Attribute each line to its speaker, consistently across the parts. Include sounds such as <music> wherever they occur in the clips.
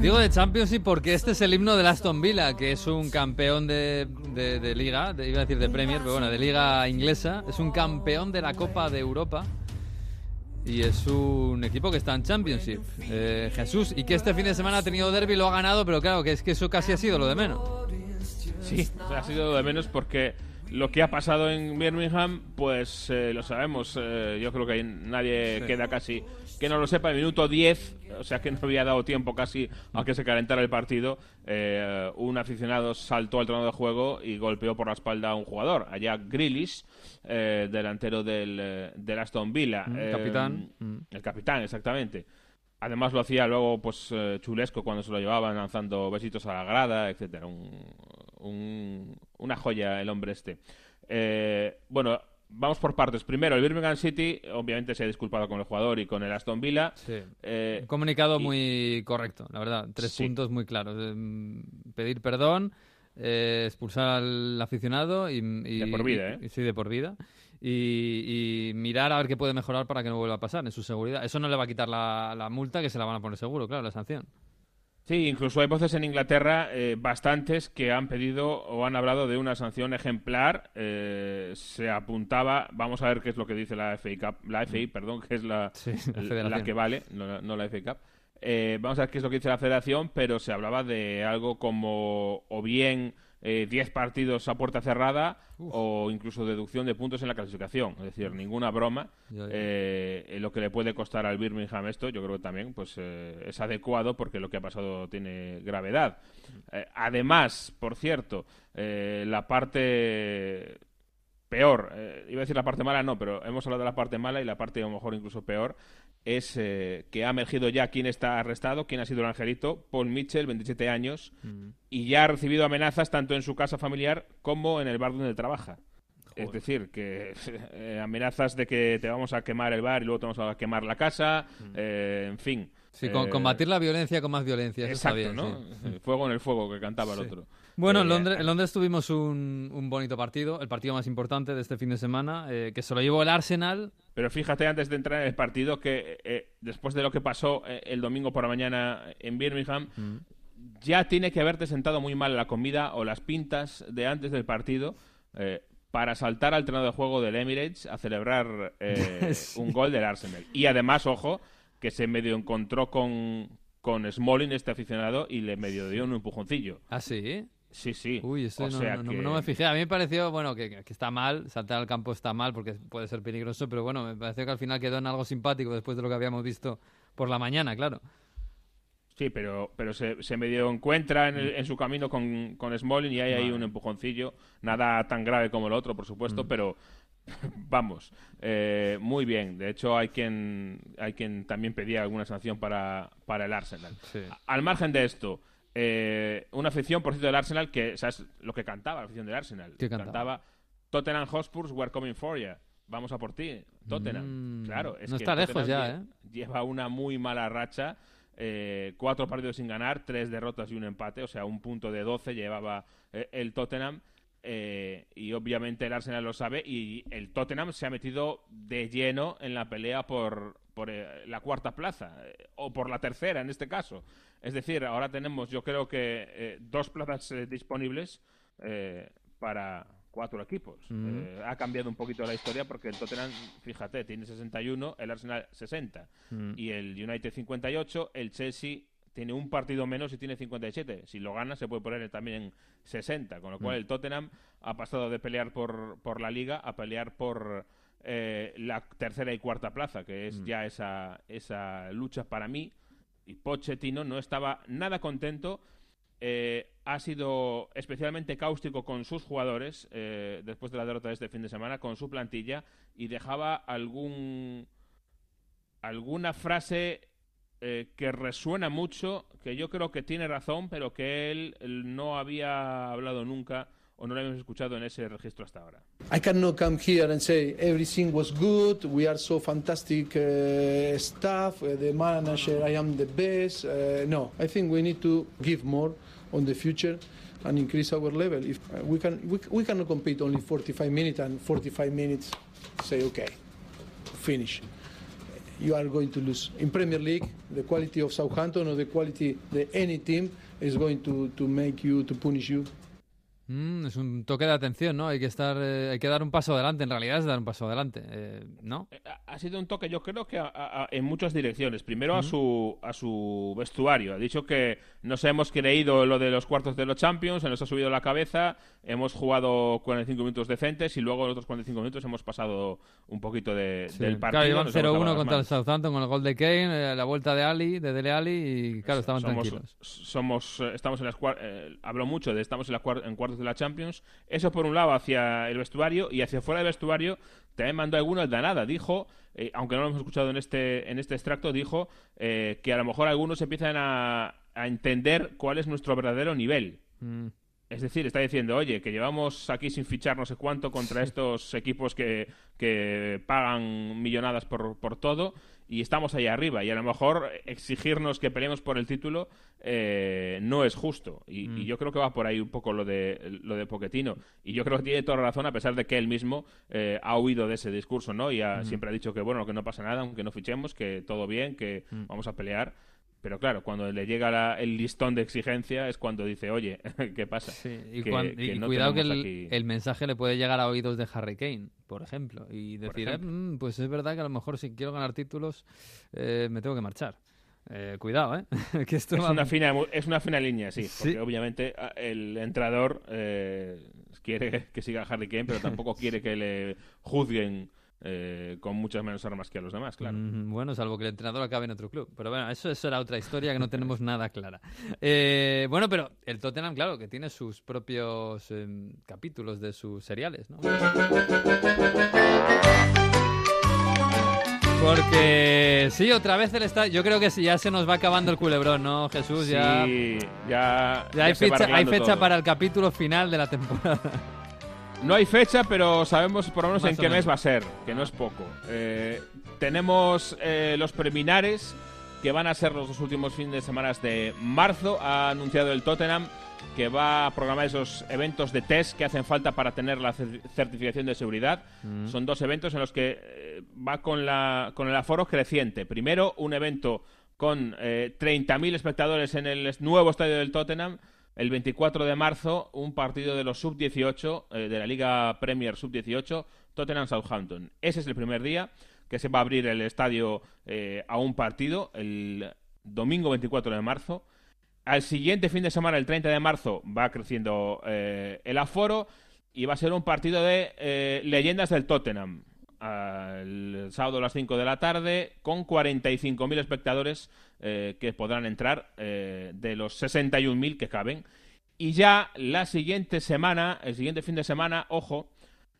Speaker 1: Digo de Championship porque este es el himno de Aston Villa, que es un campeón de, de, liga, iba a decir de Premier, pero bueno, de liga inglesa. Es un campeón de la Copa de Europa y es un equipo que está en Championship. Eh, Jesús, y que este fin de semana ha tenido derby, lo ha ganado, pero claro, que es que eso casi ha sido lo de menos.
Speaker 2: Sí, ha sido lo de menos porque lo que ha pasado en Birmingham, pues eh, lo sabemos. Eh, yo creo que nadie queda casi que no lo sepa. En minuto 10, o sea que no había dado tiempo casi a que se calentara el partido, eh, un aficionado saltó al trono de juego y golpeó por la espalda a un jugador, allá Grealish, delantero del, del, Aston Villa.
Speaker 1: Mm, capitán.
Speaker 2: Mm. El capitán, exactamente. Además lo hacía luego pues chulesco cuando se lo llevaban lanzando besitos a la grada, etcétera. Un, una joya el hombre este. Eh, bueno, vamos por partes. Primero, el Birmingham City, obviamente se ha disculpado con el jugador y con el Aston Villa.
Speaker 1: Eh, Un comunicado muy correcto, la verdad. Tres puntos muy claros. Mm, pedir perdón, eh, expulsar al aficionado y,
Speaker 2: De por vida, ¿eh?
Speaker 1: sí, de por vida. Y, mirar a ver qué puede mejorar para que no vuelva a pasar en su seguridad. Eso no le va a quitar la, multa, que se la van a poner seguro, claro, la sanción.
Speaker 2: Sí, incluso hay voces en Inglaterra, eh, bastantes, que han pedido o han hablado de una sanción ejemplar. Eh, se apuntaba, vamos a ver qué es lo que dice la FA Cup, la FA, perdón, que es la, la, que vale, no, la FA Cup. Eh, vamos a ver qué es lo que dice la federación, pero se hablaba de algo como o bien 10 eh, partidos a puerta cerrada o incluso deducción de puntos en la clasificación. Es decir, ninguna broma. Eh, lo que le puede costar al Birmingham esto, yo creo que también pues, eh, es adecuado porque lo que ha pasado tiene gravedad. además, por cierto, la parte peor, iba a decir la parte mala, no, pero hemos hablado de la parte mala y la parte a lo mejor incluso peor es eh, que ha emergido ya quién está arrestado, quién ha sido el angelito, Paul Mitchell, 27 años, mm. y ya ha recibido amenazas tanto en su casa familiar como en el bar donde trabaja. Es decir, que eh, amenazas de que te vamos a quemar el bar y luego te vamos a quemar la casa, mm. eh, en fin.
Speaker 1: Sí, combatir la violencia con más violencia.
Speaker 2: exacto, ¿no? Fuego en el fuego que cantaba el otro.
Speaker 1: Bueno, en Londres, en Londres tuvimos un, un, bonito partido, el partido más importante de este fin de semana, que se lo llevó el Arsenal
Speaker 2: pero fíjate antes de entrar en el partido que eh, después de lo que pasó eh, el domingo por la mañana en Birmingham, mm. ya tiene que haberte sentado muy mal la comida o las pintas de antes del partido eh, para saltar al terreno de juego del Emirates a celebrar <laughs> un gol del Arsenal. Y además, ojo, que se medio encontró con, con Smalling, este aficionado, y le medio dio un empujoncillo.
Speaker 1: ¿Ah, sí?
Speaker 2: Sí, sí.
Speaker 1: Uy, eso no, me fijé. A mí me pareció, bueno, que, está mal, saltar al campo está mal porque puede ser peligroso, pero bueno, me pareció que al final quedó en algo simpático después de lo que habíamos visto por la mañana, claro.
Speaker 2: Sí, pero, pero se, se medio encuentra en, su camino con, con Smalling y hay ahí un empujoncillo. Nada tan grave como el otro, por supuesto, mm. pero <laughs> vamos, eh, muy bien. De hecho, hay quien, hay quien también pedía alguna sanción para, para el Arsenal. Al margen de esto, eh, una afición, por cierto, del Arsenal, que ¿sabes lo que cantaba la afición del Arsenal?
Speaker 1: cantaba?
Speaker 2: Tottenham Hotspurs, we're coming for you. Vamos a por ti, Tottenham. Mm, claro, es
Speaker 1: no
Speaker 2: que
Speaker 1: está lejos ya, ¿eh?
Speaker 2: Lleva una muy mala racha. Eh, cuatro partidos sin ganar, tres derrotas y un empate, o sea, un punto de 12 llevaba eh, el Tottenham. y obviamente el Arsenal lo sabe y el Tottenham se ha metido de lleno en la pelea por, por la cuarta plaza o por la tercera en este caso. Es decir, ahora tenemos, yo creo que eh, dos plazas eh, disponibles eh, para cuatro equipos. Mm. ha cambiado un poquito la historia porque el Tottenham, fíjate, tiene 61, el Arsenal 60 mm. y el United 58, el Chelsea tiene un partido menos y tiene 57. Si lo gana se puede poner también en 60, con lo cual mm. el Tottenham ha pasado de pelear por, por la liga a pelear por la tercera y cuarta plaza, que es ya esa, esa lucha para mí y Pochettino no estaba nada contento. Eh, ha sido especialmente cáustico con sus jugadores eh, después de la derrota de este fin de semana, con su plantilla, y dejaba algún alguna frase eh, que resuena mucho, que yo creo que tiene razón, pero que él no había hablado nunca o no hemos escuchado en ese registro hasta ahora.
Speaker 3: I cannot come here and say everything was good, we are so fantastic uh, staff, uh, the manager, I am the best. Uh, no, I think we need to give more on the future and increase our level. If we can, we, we cannot compete only 45 minutes and 45 minutes say okay, finish. you are going to lose. In Premier League, the quality of Southampton or the quality of any team is going to, to make you, to punish you.
Speaker 1: Mm, es un toque de atención, ¿no? Hay que estar, eh, hay que dar un paso adelante. En realidad es dar un paso adelante, eh, ¿no?
Speaker 2: Eh, ha sido un toque, yo creo que en muchas direcciones. Primero a su a su vestuario. Ha dicho que nos hemos creído lo de los cuartos de los Champions, se nos ha subido la cabeza, hemos jugado 45 minutos decentes y luego en otros 45 minutos hemos pasado un poquito de, del partido.
Speaker 1: Claro, 0-1 contra el Southampton con el gol de Kane, la vuelta de Ali, de Dele Ali y claro, estaban tranquilos.
Speaker 2: Somos, estamos en las hablo mucho de estamos en, la, en cuartos de la Champions. Eso por un lado hacia el vestuario y hacia fuera del vestuario también mandó alguno el nada Dijo, eh, aunque no lo hemos escuchado en este, en este extracto, dijo eh, que a lo mejor algunos empiezan a, entender cuál es nuestro verdadero nivel. Mm. Es decir, está diciendo, oye, que llevamos aquí sin fichar no sé cuánto contra estos equipos que, que pagan millonadas por, por todo y estamos ahí arriba. Y a lo mejor exigirnos que peleemos por el título eh, no es justo. Y, mm. yo creo que va por ahí un poco lo de, lo de Poquetino. Y yo creo que tiene toda la razón, a pesar de que él mismo eh, ha huido de ese discurso, ¿no? Y mm. siempre ha dicho que, bueno, que no pasa nada, aunque no fichemos, que todo bien, que mm. vamos a pelear. Pero claro, cuando le llega el listón de exigencia es cuando dice, oye, <laughs> ¿qué pasa?
Speaker 1: y, cuidado que el, mensaje le puede llegar a oídos de Harry Kane, por ejemplo, y decir, eh, mm, pues es verdad que a lo mejor si quiero ganar títulos eh, me tengo que marchar. Eh, cuidado, ¿eh? <laughs> que
Speaker 2: esto es, una fina, es una fina línea, sí, porque obviamente ah, el entrenador quiere que siga Harry Kane, pero tampoco quiere que le juzguen eh, con muchas menos armas que a los demás, claro.
Speaker 1: bueno, salvo que el entrenador acabe en otro club. Pero bueno, eso, eso era otra historia que no tenemos <laughs> nada clara. Eh, bueno, pero el Tottenham, claro, que tiene sus propios em, capítulos de sus seriales, ¿no? Porque sí, otra vez el estadio. Yo creo que ya se nos va acabando el culebrón, ¿no, Jesús?
Speaker 2: Ya, sí, ya,
Speaker 1: hay fecha, hay fecha para el capítulo final de la temporada.
Speaker 2: No hay fecha, pero sabemos por lo menos en qué mes va a ser, que no es poco. Eh, tenemos eh, los preliminares, que van a ser los dos últimos fines de semana de marzo. Ha anunciado el Tottenham que va a programar esos eventos de test que hacen falta para tener la certificación de seguridad. Mm. Son dos eventos en los que eh, va con, la, con el aforo creciente. Primero, un evento con 30.000 espectadores en el nuevo estadio del Tottenham el 24 de marzo un partido de los sub-18 eh, de la Liga Premier sub-18 Tottenham Southampton. Ese es el primer día que se va a abrir el estadio eh, a un partido el domingo 24 de marzo. Al siguiente fin de semana, el 30 de marzo, va creciendo eh, el aforo y va a ser un partido de leyendas del Tottenham. El sábado a las 5 de la tarde con 45.000 espectadores eh, que podrán entrar eh, de los 61.000 que caben. Y ya la siguiente semana, el siguiente fin de semana, ojo,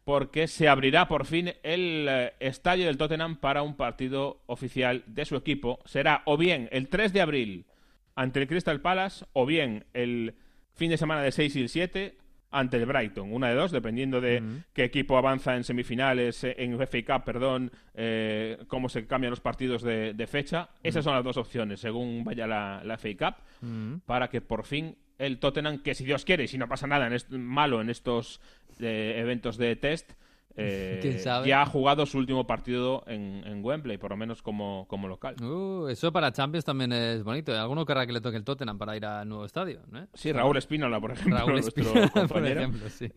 Speaker 2: porque se abrirá por fin el eh, estadio del Tottenham para un partido oficial de su equipo. Será o bien el 3 de abril ante el Crystal Palace o bien el fin de semana de 6 y el 7 ante el Brighton, una de dos, dependiendo de qué equipo avanza en semifinales, eh, en FA Cup, perdón, eh, cómo se cambian los partidos de, fecha. Esas son las dos opciones, según vaya la, la FA Cup, para que por fin el Tottenham, que si Dios quiere, y si no pasa nada en malo en estos eh, eventos de test, eh, ya ha jugado su último partido en, Wembley, por lo menos como, como local.
Speaker 1: Uh, eso para Champions también es bonito. ¿Alguno querrá que le toque el Tottenham para ir al nuevo estadio?
Speaker 2: Sí, Raúl Espínola, por ejemplo, nuestro <laughs> compañero,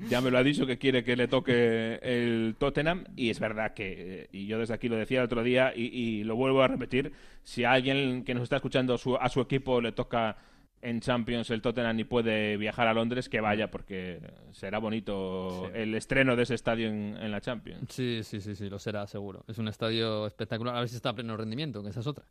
Speaker 2: ya me lo ha dicho que quiere que le toque el Tottenham y es verdad que, y yo desde aquí lo decía el otro día y, lo vuelvo a repetir, si a alguien que nos está escuchando a su equipo le toca en Champions el Tottenham y puede viajar a Londres, que vaya, porque será bonito el estreno de ese estadio en, la Champions.
Speaker 1: Sí, sí, sí, sí, lo será, seguro. Es un estadio espectacular. A ver si está a pleno rendimiento, que esa es otra.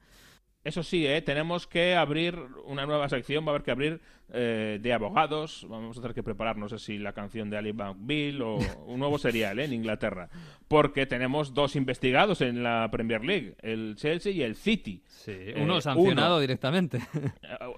Speaker 2: Eso sí, ¿eh? tenemos que abrir una nueva sección, va a haber que abrir eh, de abogados, vamos a tener que preparar, no sé si la canción de Ali Bill o un nuevo serial ¿eh? en Inglaterra, porque tenemos dos investigados en la Premier League, el Chelsea y el City.
Speaker 1: Sí, uno sancionado directamente.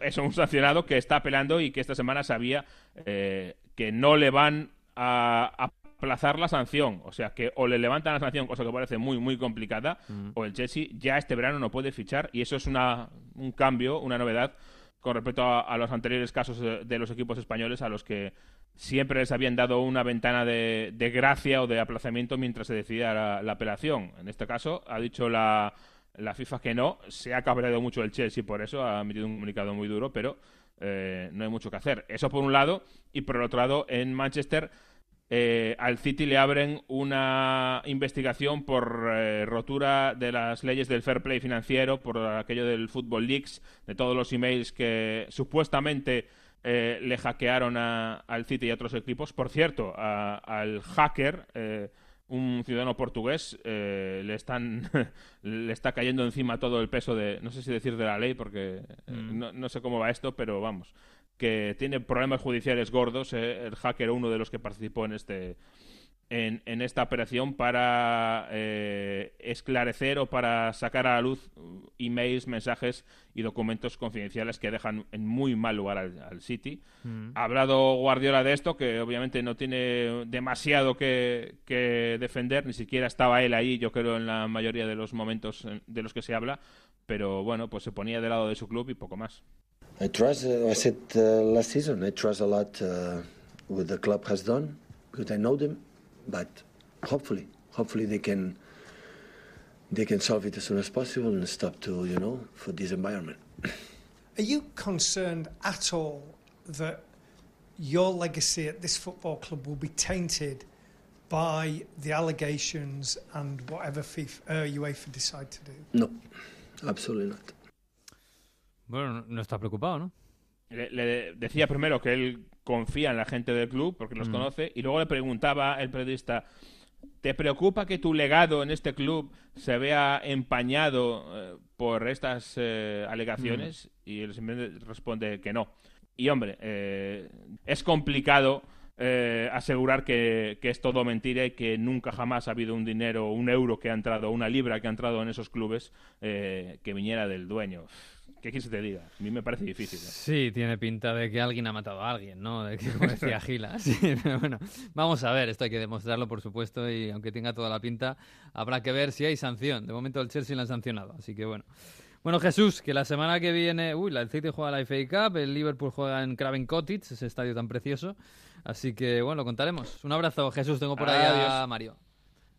Speaker 2: Es un sancionado que está apelando y que esta semana sabía que no le van a aplazar la sanción. O sea, que o le levantan la sanción, cosa que parece muy, muy complicada, mm. o el Chelsea ya este verano no puede fichar. Y eso es una, un cambio, una novedad con respecto a, los anteriores casos de, los equipos españoles a los que siempre les habían dado una ventana de, gracia o de aplazamiento mientras se decidía la, apelación. En este caso, ha dicho la, la FIFA que no. Se ha cabreado mucho el Chelsea por eso, ha emitido un comunicado muy duro, pero eh, no hay mucho que hacer. Eso por un lado, y por el otro lado, en Manchester eh, al City le abren una investigación por eh, rotura de las leyes del fair play financiero, por aquello del Football Leaks, de todos los emails que supuestamente eh, le hackearon al City y a otros equipos. Por cierto, al hacker, un ciudadano portugués, le están <laughs> le está cayendo encima todo el peso de, no sé si decir de la ley, porque mm. no, no sé cómo va esto, pero vamos que tiene problemas judiciales gordos, eh, el hacker uno de los que participó en este en, en esta operación para eh, esclarecer o para sacar a la luz emails, mensajes y documentos confidenciales que dejan en muy mal lugar al, City. Mm. Ha hablado Guardiola de esto, que obviamente no tiene demasiado que, que, defender, ni siquiera estaba él ahí, yo creo, en la mayoría de los momentos de los que se habla, pero bueno, pues se ponía del lado de su club y poco más.
Speaker 4: I trust. Uh, I said uh, last season. I trust a lot uh, what the club has done because I know them. But hopefully, hopefully they can they can solve it as soon as possible and stop to you know for this environment. <coughs>
Speaker 5: Are you concerned at all that your legacy at this football club will be tainted by the allegations and whatever FIFA, uh, UEFA decide to do?
Speaker 4: No, absolutely not.
Speaker 1: Bueno, no está preocupado, ¿no?
Speaker 2: Le, decía primero que él confía en la gente del club porque los mm. conoce y luego le preguntaba el periodista ¿Te preocupa que tu legado en este club se vea empañado eh, por estas eh, alegaciones? Mm. Y él simplemente responde que no. Y hombre, eh, es complicado asegurar que, que, es todo mentira y que nunca jamás ha habido un dinero, un euro que ha entrado, una libra que ha entrado en esos clubes que viniera del dueño. ¿Qué quieres que te diga? A mí me parece difícil. ¿eh?
Speaker 1: Sí, tiene pinta de que alguien ha matado a alguien, ¿no? De que, como decía Gila. Sí, pero bueno, vamos a ver, esto hay que demostrarlo, por supuesto, y aunque tenga toda la pinta, habrá que ver si hay sanción. De momento el Chelsea lo han sancionado, así que bueno. Bueno, Jesús, que la semana que viene, uy, el City juega la FA Cup, el Liverpool juega en Craven Cottage, ese estadio tan precioso. Así que bueno, lo contaremos. Un abrazo, Jesús, tengo por ahí a Mario.